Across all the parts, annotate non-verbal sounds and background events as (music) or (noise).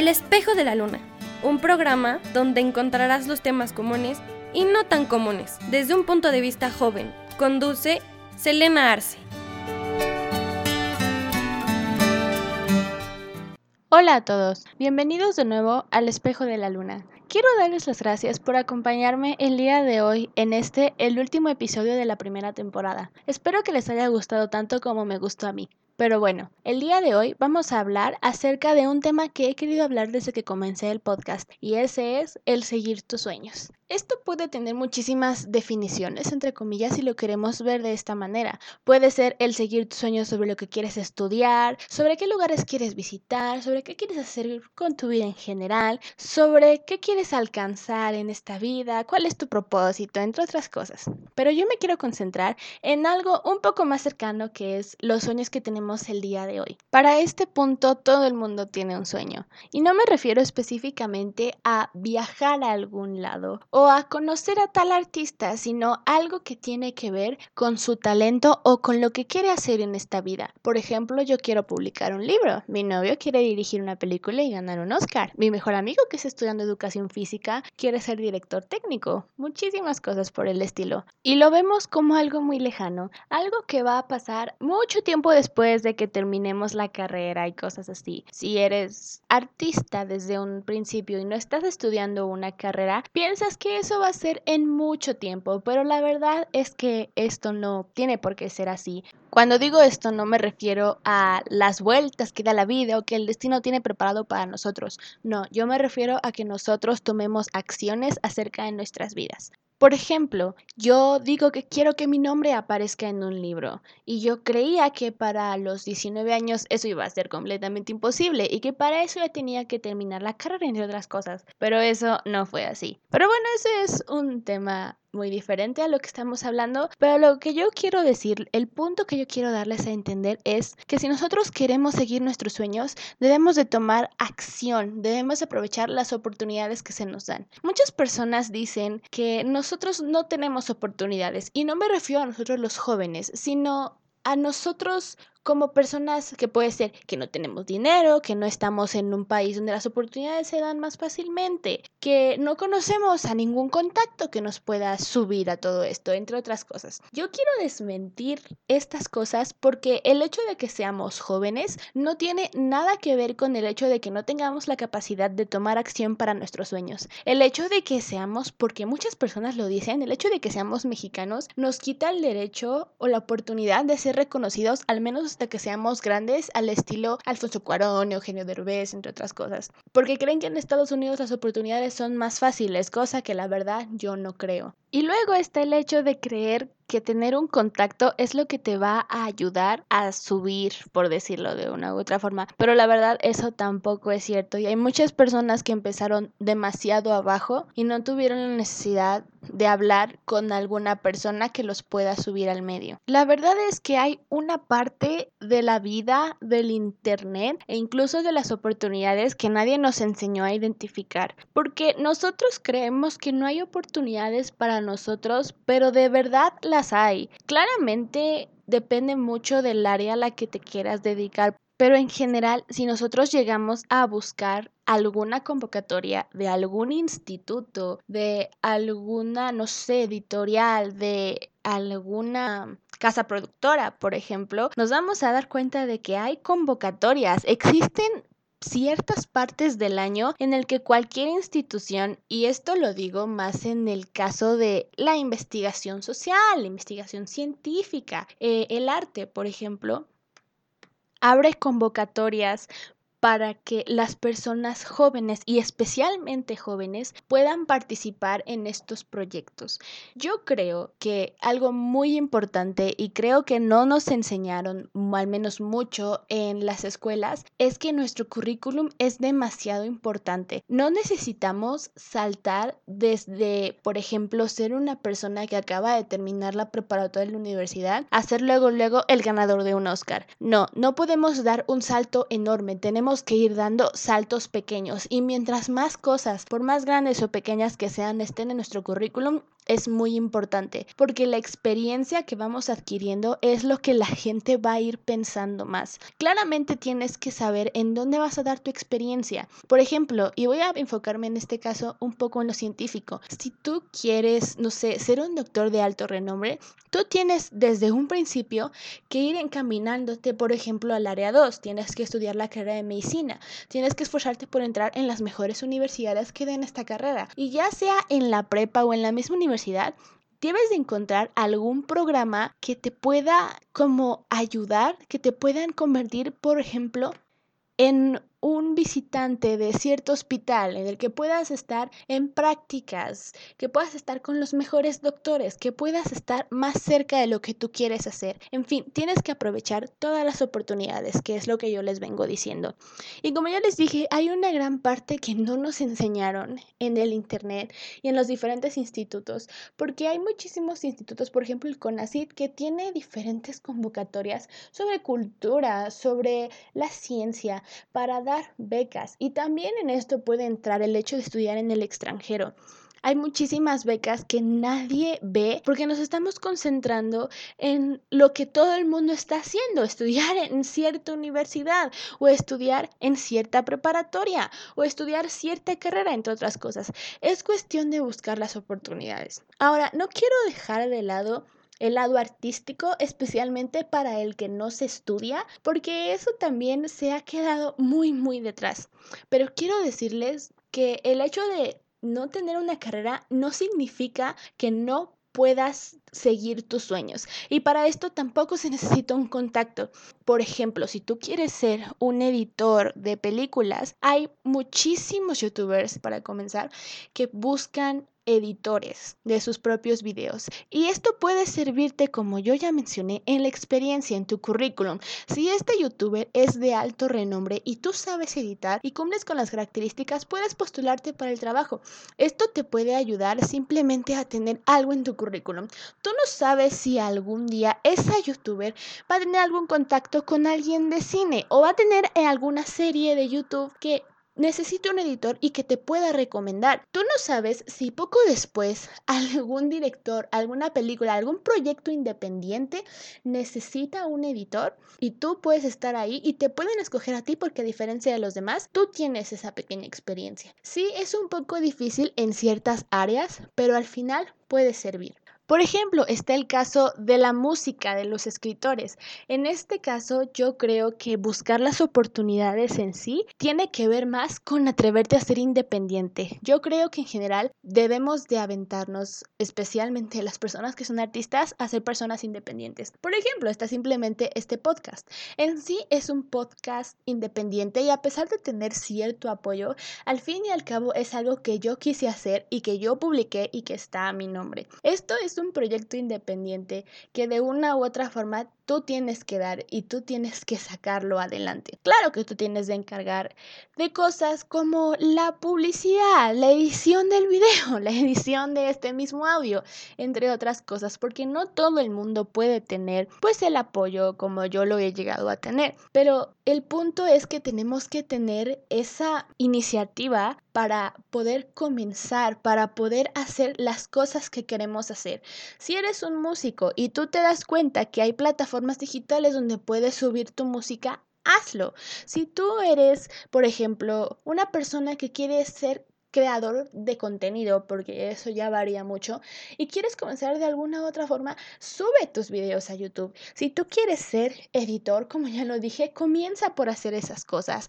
El espejo de la luna, un programa donde encontrarás los temas comunes y no tan comunes desde un punto de vista joven. Conduce Selena Arce. Hola a todos, bienvenidos de nuevo al espejo de la luna. Quiero darles las gracias por acompañarme el día de hoy en este, el último episodio de la primera temporada. Espero que les haya gustado tanto como me gustó a mí. Pero bueno, el día de hoy vamos a hablar acerca de un tema que he querido hablar desde que comencé el podcast y ese es el seguir tus sueños. Esto puede tener muchísimas definiciones, entre comillas, si lo queremos ver de esta manera. Puede ser el seguir tus sueños sobre lo que quieres estudiar, sobre qué lugares quieres visitar, sobre qué quieres hacer con tu vida en general, sobre qué quieres alcanzar en esta vida, cuál es tu propósito, entre otras cosas. Pero yo me quiero concentrar en algo un poco más cercano que es los sueños que tenemos el día de hoy. Para este punto todo el mundo tiene un sueño y no me refiero específicamente a viajar a algún lado a conocer a tal artista, sino algo que tiene que ver con su talento o con lo que quiere hacer en esta vida. Por ejemplo, yo quiero publicar un libro, mi novio quiere dirigir una película y ganar un Oscar, mi mejor amigo que está estudiando educación física quiere ser director técnico, muchísimas cosas por el estilo. Y lo vemos como algo muy lejano, algo que va a pasar mucho tiempo después de que terminemos la carrera y cosas así. Si eres artista desde un principio y no estás estudiando una carrera, piensas que eso va a ser en mucho tiempo, pero la verdad es que esto no tiene por qué ser así. Cuando digo esto no me refiero a las vueltas que da la vida o que el destino tiene preparado para nosotros. No, yo me refiero a que nosotros tomemos acciones acerca de nuestras vidas. Por ejemplo, yo digo que quiero que mi nombre aparezca en un libro y yo creía que para los 19 años eso iba a ser completamente imposible y que para eso ya tenía que terminar la carrera entre otras cosas, pero eso no fue así. Pero bueno, ese es un tema muy diferente a lo que estamos hablando, pero lo que yo quiero decir, el punto que yo quiero darles a entender es que si nosotros queremos seguir nuestros sueños, debemos de tomar acción, debemos aprovechar las oportunidades que se nos dan. Muchas personas dicen que nosotros no tenemos oportunidades y no me refiero a nosotros los jóvenes, sino a nosotros como personas que puede ser que no tenemos dinero, que no estamos en un país donde las oportunidades se dan más fácilmente, que no conocemos a ningún contacto que nos pueda subir a todo esto, entre otras cosas. Yo quiero desmentir estas cosas porque el hecho de que seamos jóvenes no tiene nada que ver con el hecho de que no tengamos la capacidad de tomar acción para nuestros sueños. El hecho de que seamos, porque muchas personas lo dicen, el hecho de que seamos mexicanos nos quita el derecho o la oportunidad de ser reconocidos al menos hasta que seamos grandes al estilo Alfonso Cuarón, Eugenio Derbez, entre otras cosas. Porque creen que en Estados Unidos las oportunidades son más fáciles, cosa que la verdad yo no creo. Y luego está el hecho de creer que tener un contacto es lo que te va a ayudar a subir, por decirlo de una u otra forma. Pero la verdad eso tampoco es cierto. Y hay muchas personas que empezaron demasiado abajo y no tuvieron la necesidad de hablar con alguna persona que los pueda subir al medio. La verdad es que hay una parte de la vida del Internet e incluso de las oportunidades que nadie nos enseñó a identificar. Porque nosotros creemos que no hay oportunidades para nosotros, pero de verdad hay. Claramente depende mucho del área a la que te quieras dedicar, pero en general, si nosotros llegamos a buscar alguna convocatoria de algún instituto, de alguna, no sé, editorial, de alguna casa productora, por ejemplo, nos vamos a dar cuenta de que hay convocatorias, existen ciertas partes del año en el que cualquier institución, y esto lo digo más en el caso de la investigación social, la investigación científica, eh, el arte, por ejemplo, abre convocatorias para que las personas jóvenes y especialmente jóvenes puedan participar en estos proyectos. Yo creo que algo muy importante y creo que no nos enseñaron al menos mucho en las escuelas es que nuestro currículum es demasiado importante. No necesitamos saltar desde, por ejemplo, ser una persona que acaba de terminar la preparatoria de la universidad a ser luego luego el ganador de un Oscar. No, no podemos dar un salto enorme. Tenemos que ir dando saltos pequeños. Y mientras más cosas, por más grandes o pequeñas que sean, estén en nuestro currículum, es muy importante porque la experiencia que vamos adquiriendo es lo que la gente va a ir pensando más. Claramente tienes que saber en dónde vas a dar tu experiencia. Por ejemplo, y voy a enfocarme en este caso un poco en lo científico. Si tú quieres, no sé, ser un doctor de alto renombre, tú tienes desde un principio que ir encaminándote, por ejemplo, al área 2. Tienes que estudiar la carrera de medicina. Tienes que esforzarte por entrar en las mejores universidades que den esta carrera. Y ya sea en la prepa o en la misma universidad, debes de encontrar algún programa que te pueda como ayudar, que te puedan convertir, por ejemplo, en un visitante de cierto hospital en el que puedas estar en prácticas, que puedas estar con los mejores doctores, que puedas estar más cerca de lo que tú quieres hacer. En fin, tienes que aprovechar todas las oportunidades, que es lo que yo les vengo diciendo. Y como ya les dije, hay una gran parte que no nos enseñaron en el Internet y en los diferentes institutos, porque hay muchísimos institutos, por ejemplo el CONACYT, que tiene diferentes convocatorias sobre cultura, sobre la ciencia, para becas y también en esto puede entrar el hecho de estudiar en el extranjero. Hay muchísimas becas que nadie ve porque nos estamos concentrando en lo que todo el mundo está haciendo, estudiar en cierta universidad o estudiar en cierta preparatoria o estudiar cierta carrera, entre otras cosas. Es cuestión de buscar las oportunidades. Ahora, no quiero dejar de lado el lado artístico, especialmente para el que no se estudia, porque eso también se ha quedado muy, muy detrás. Pero quiero decirles que el hecho de no tener una carrera no significa que no puedas seguir tus sueños. Y para esto tampoco se necesita un contacto. Por ejemplo, si tú quieres ser un editor de películas, hay muchísimos youtubers, para comenzar, que buscan editores de sus propios videos. Y esto puede servirte, como yo ya mencioné, en la experiencia en tu currículum. Si este youtuber es de alto renombre y tú sabes editar y cumples con las características, puedes postularte para el trabajo. Esto te puede ayudar simplemente a tener algo en tu currículum. Tú no sabes si algún día esa youtuber va a tener algún contacto con alguien de cine o va a tener alguna serie de YouTube que necesito un editor y que te pueda recomendar. Tú no sabes si poco después (laughs) algún director, alguna película, algún proyecto independiente necesita un editor y tú puedes estar ahí y te pueden escoger a ti porque a diferencia de los demás, tú tienes esa pequeña experiencia. Sí, es un poco difícil en ciertas áreas, pero al final puede servir. Por ejemplo, está el caso de la música, de los escritores. En este caso, yo creo que buscar las oportunidades en sí tiene que ver más con atreverte a ser independiente. Yo creo que en general debemos de aventarnos, especialmente las personas que son artistas, a ser personas independientes. Por ejemplo, está simplemente este podcast. En sí es un podcast independiente y a pesar de tener cierto apoyo, al fin y al cabo es algo que yo quise hacer y que yo publiqué y que está a mi nombre. Esto es un proyecto independiente que de una u otra forma tú tienes que dar y tú tienes que sacarlo adelante. Claro que tú tienes de encargar de cosas como la publicidad, la edición del video, (laughs) la edición de este mismo audio, entre otras cosas, porque no todo el mundo puede tener pues el apoyo como yo lo he llegado a tener. Pero el punto es que tenemos que tener esa iniciativa para poder comenzar, para poder hacer las cosas que queremos hacer. Si eres un músico y tú te das cuenta que hay plataformas digitales donde puedes subir tu música, hazlo. Si tú eres, por ejemplo, una persona que quiere ser creador de contenido, porque eso ya varía mucho, y quieres comenzar de alguna u otra forma, sube tus videos a YouTube. Si tú quieres ser editor, como ya lo dije, comienza por hacer esas cosas.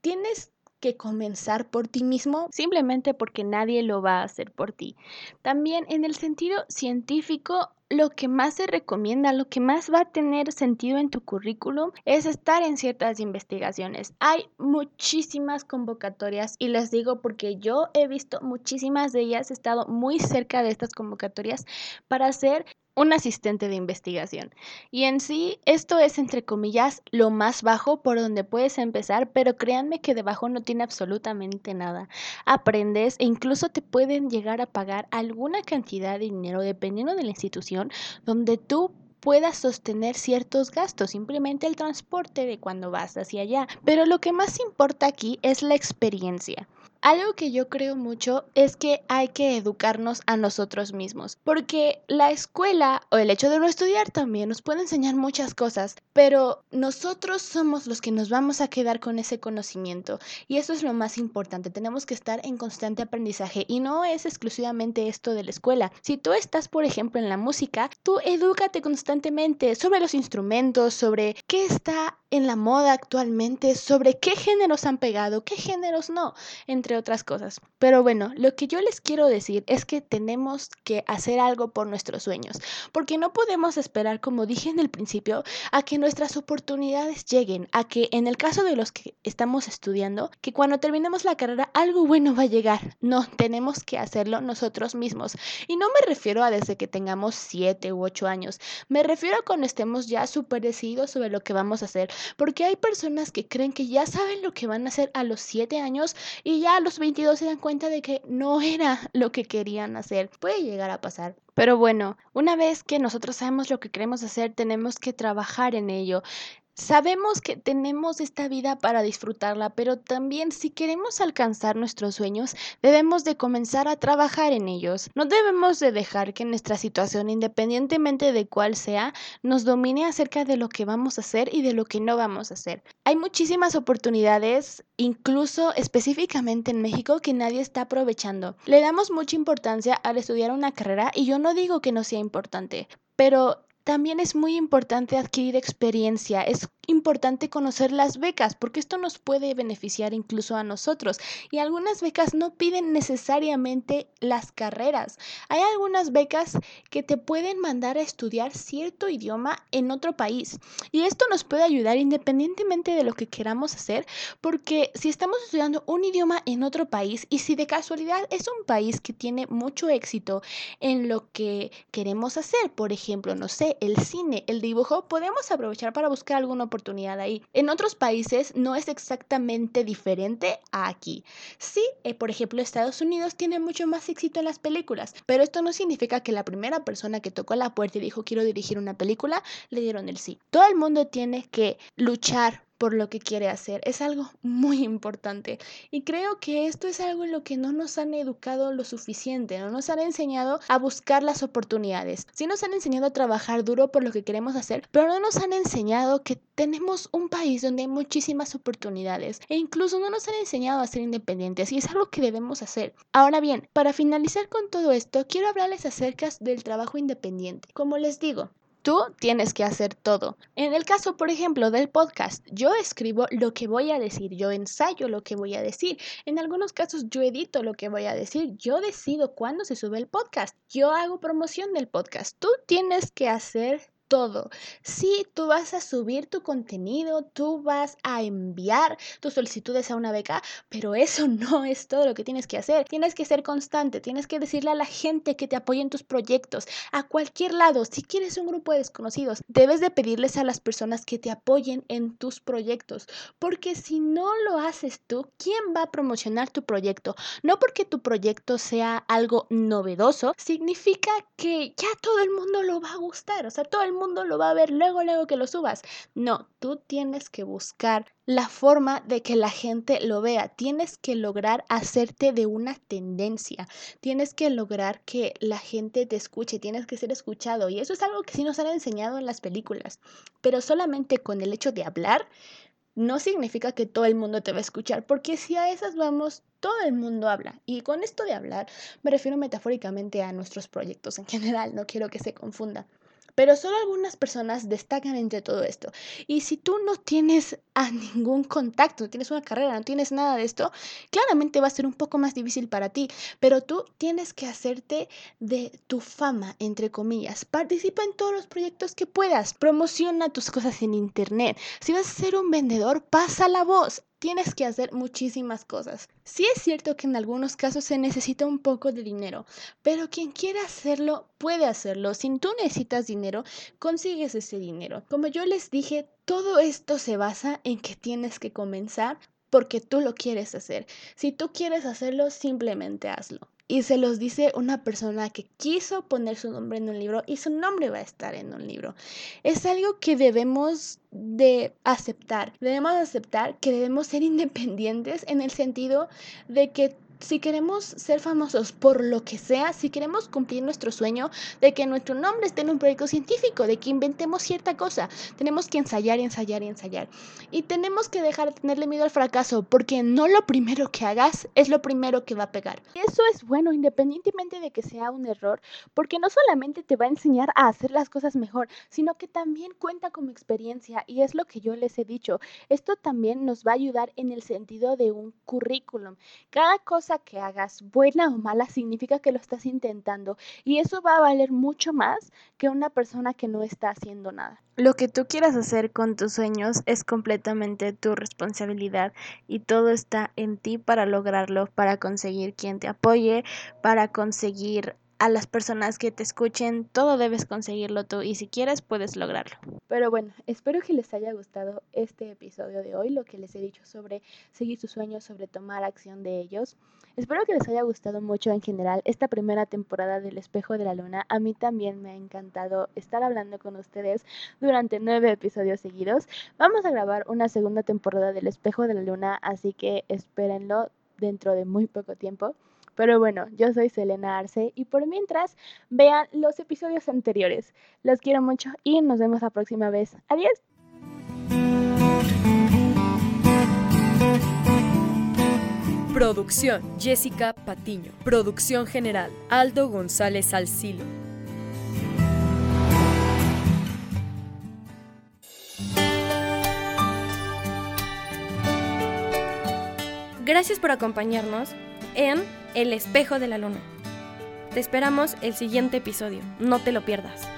Tienes que comenzar por ti mismo simplemente porque nadie lo va a hacer por ti. También en el sentido científico, lo que más se recomienda, lo que más va a tener sentido en tu currículum es estar en ciertas investigaciones. Hay muchísimas convocatorias y les digo porque yo he visto muchísimas de ellas, he estado muy cerca de estas convocatorias para hacer un asistente de investigación. Y en sí, esto es, entre comillas, lo más bajo por donde puedes empezar, pero créanme que debajo no tiene absolutamente nada. Aprendes e incluso te pueden llegar a pagar alguna cantidad de dinero dependiendo de la institución donde tú puedas sostener ciertos gastos, simplemente el transporte de cuando vas hacia allá. Pero lo que más importa aquí es la experiencia. Algo que yo creo mucho es que hay que educarnos a nosotros mismos, porque la escuela o el hecho de no estudiar también nos puede enseñar muchas cosas, pero nosotros somos los que nos vamos a quedar con ese conocimiento y eso es lo más importante, tenemos que estar en constante aprendizaje y no es exclusivamente esto de la escuela. Si tú estás, por ejemplo, en la música, tú edúcate constantemente sobre los instrumentos, sobre qué está en la moda actualmente, sobre qué géneros han pegado, qué géneros no, entre otras cosas. Pero bueno, lo que yo les quiero decir es que tenemos que hacer algo por nuestros sueños, porque no podemos esperar, como dije en el principio, a que nuestras oportunidades lleguen, a que en el caso de los que estamos estudiando, que cuando terminemos la carrera algo bueno va a llegar. No, tenemos que hacerlo nosotros mismos. Y no me refiero a desde que tengamos 7 u 8 años, me refiero a cuando estemos ya súper decididos sobre lo que vamos a hacer, porque hay personas que creen que ya saben lo que van a hacer a los 7 años y ya los 22 se dan cuenta de que no (laughs) era lo que querían hacer. Puede llegar a pasar. Pero bueno, una vez que nosotros sabemos lo que queremos hacer, tenemos que trabajar en ello. Sabemos que tenemos esta vida para disfrutarla, pero también si queremos alcanzar nuestros sueños, debemos de comenzar a trabajar en ellos. No debemos de dejar que nuestra situación, independientemente de cuál sea, nos domine acerca de lo que vamos a hacer y de lo que no vamos a hacer. Hay muchísimas oportunidades, incluso específicamente en México, que nadie está aprovechando. Le damos mucha importancia al estudiar una carrera y yo no digo que no sea importante, pero también es muy importante adquirir experiencia, importante conocer las becas porque esto nos puede beneficiar incluso a nosotros y algunas becas no piden necesariamente las carreras. Hay algunas becas que te pueden mandar a estudiar cierto idioma en otro país y esto nos puede ayudar independientemente de lo que queramos hacer porque si estamos estudiando un idioma en otro país y si de casualidad es un país que tiene mucho éxito en lo que queremos hacer, por ejemplo, no sé, el cine, el dibujo, podemos aprovechar para buscar alguna oportunidad oportunidad ahí. En otros países no es exactamente diferente a aquí. Sí, eh, por ejemplo, Estados Unidos tiene mucho más éxito en las películas, pero esto no significa que la primera persona que tocó la puerta y dijo quiero dirigir una película, le dieron el sí. Todo el mundo tiene que luchar por lo que quiere hacer. Es algo (laughs) muy importante. Y creo que esto es algo en lo que no nos han educado lo suficiente, no nos han enseñado a buscar las oportunidades. Sí nos han enseñado a trabajar duro por lo que queremos hacer, pero no nos han enseñado que tenemos un país donde hay muchísimas oportunidades e incluso no nos han enseñado a ser independientes y es algo que debemos hacer. Ahora bien, para finalizar con todo esto, quiero hablarles acerca del trabajo independiente. Como les digo, Tú tienes que hacer todo. En el caso, por ejemplo, del podcast, yo escribo lo que voy a decir, yo ensayo lo que voy a decir. En algunos casos yo edito lo que voy a decir, yo decido cuándo se sube el podcast, yo hago promoción del podcast. Tú tienes que hacer todo. Sí, tú vas a subir tu contenido, tú vas a enviar tus solicitudes a una beca, pero eso (laughs) no es todo lo que tienes que hacer. Tienes que ser constante, tienes que decirle a la gente que te apoye en tus proyectos, a cualquier lado. Si quieres un grupo de desconocidos, debes de pedirles a las personas que te apoyen en tus proyectos, porque si no lo haces tú, ¿quién va a promocionar tu proyecto? No porque tu proyecto sea algo novedoso, significa que ya todo el mundo lo va a gustar, o sea, todo el lo va a ver luego, luego que lo subas. No, tú tienes que buscar la forma de que la gente lo vea. Tienes que lograr hacerte de una tendencia. Tienes que lograr que la gente te escuche. Tienes que ser escuchado. Y eso es algo que sí nos han enseñado en las películas. Pero solamente con el hecho de hablar no significa que todo el mundo te va a escuchar, porque si a esas vamos, todo el mundo habla. Y con esto de hablar me refiero metafóricamente a nuestros proyectos en general, no quiero que se confunda. Pero solo algunas personas destacan entre todo esto. Y si tú no tienes a ningún contacto, no tienes una carrera, no tienes nada de esto, claramente va a ser un poco más difícil para ti. Pero tú tienes que hacerte de tu fama, entre comillas. Participa en todos los proyectos que puedas. Promociona tus cosas en internet. Si vas a ser un vendedor, pasa la voz tienes que hacer muchísimas cosas. Sí es cierto que en algunos casos se necesita un poco de dinero, pero quien quiera hacerlo puede hacerlo. Si tú necesitas dinero, consigues ese dinero. Como yo les dije, todo esto se basa en que tienes que comenzar porque tú lo quieres hacer. Si tú quieres hacerlo, simplemente hazlo. Y se los dice una persona que quiso poner su nombre en un libro y su nombre va a estar en un libro. Es algo que debemos de aceptar. Debemos aceptar que debemos ser (laughs) independientes en el sentido de que si queremos ser famosos por lo que sea, si queremos cumplir nuestro sueño de que nuestro nombre esté en un proyecto científico, de que inventemos cierta cosa, tenemos que ensayar y ensayar y ensayar. Y tenemos que dejar de tenerle miedo al fracaso, porque no lo primero que hagas es lo primero que va a pegar. Y eso es bueno, independientemente de que sea un error, porque no solamente te va a enseñar a hacer las cosas mejor, sino que también cuenta como experiencia. Y es lo que yo les he dicho. Esto también nos va a ayudar en el sentido de un currículum. Cada cosa que hagas, buena o mala, significa que lo estás intentando y eso va a valer mucho más que una persona que no está haciendo nada. Lo que tú quieras hacer con tus sueños es completamente tu responsabilidad y todo está en ti para lograrlo, para conseguir quien te apoye, para conseguir a las personas que te escuchen, todo debes conseguirlo tú y si quieres puedes lograrlo. Pero bueno, espero que les haya gustado este episodio de hoy, lo que les he dicho sobre seguir sus sueños, sobre tomar acción de ellos. Espero que les haya gustado mucho en general esta primera temporada del Espejo de la Luna. A mí también me ha encantado estar hablando con ustedes durante nueve episodios seguidos. Vamos a grabar una segunda temporada del Espejo de la Luna, así que espérenlo dentro de muy poco tiempo. Pero bueno, yo soy Selena Arce y por mientras vean los episodios anteriores. Los quiero mucho y nos vemos la próxima vez. Adiós. Producción Jessica Patiño. Producción general Aldo González Alcilo. Gracias por acompañarnos en El espejo de la luna. Te esperamos el siguiente episodio, no te lo pierdas.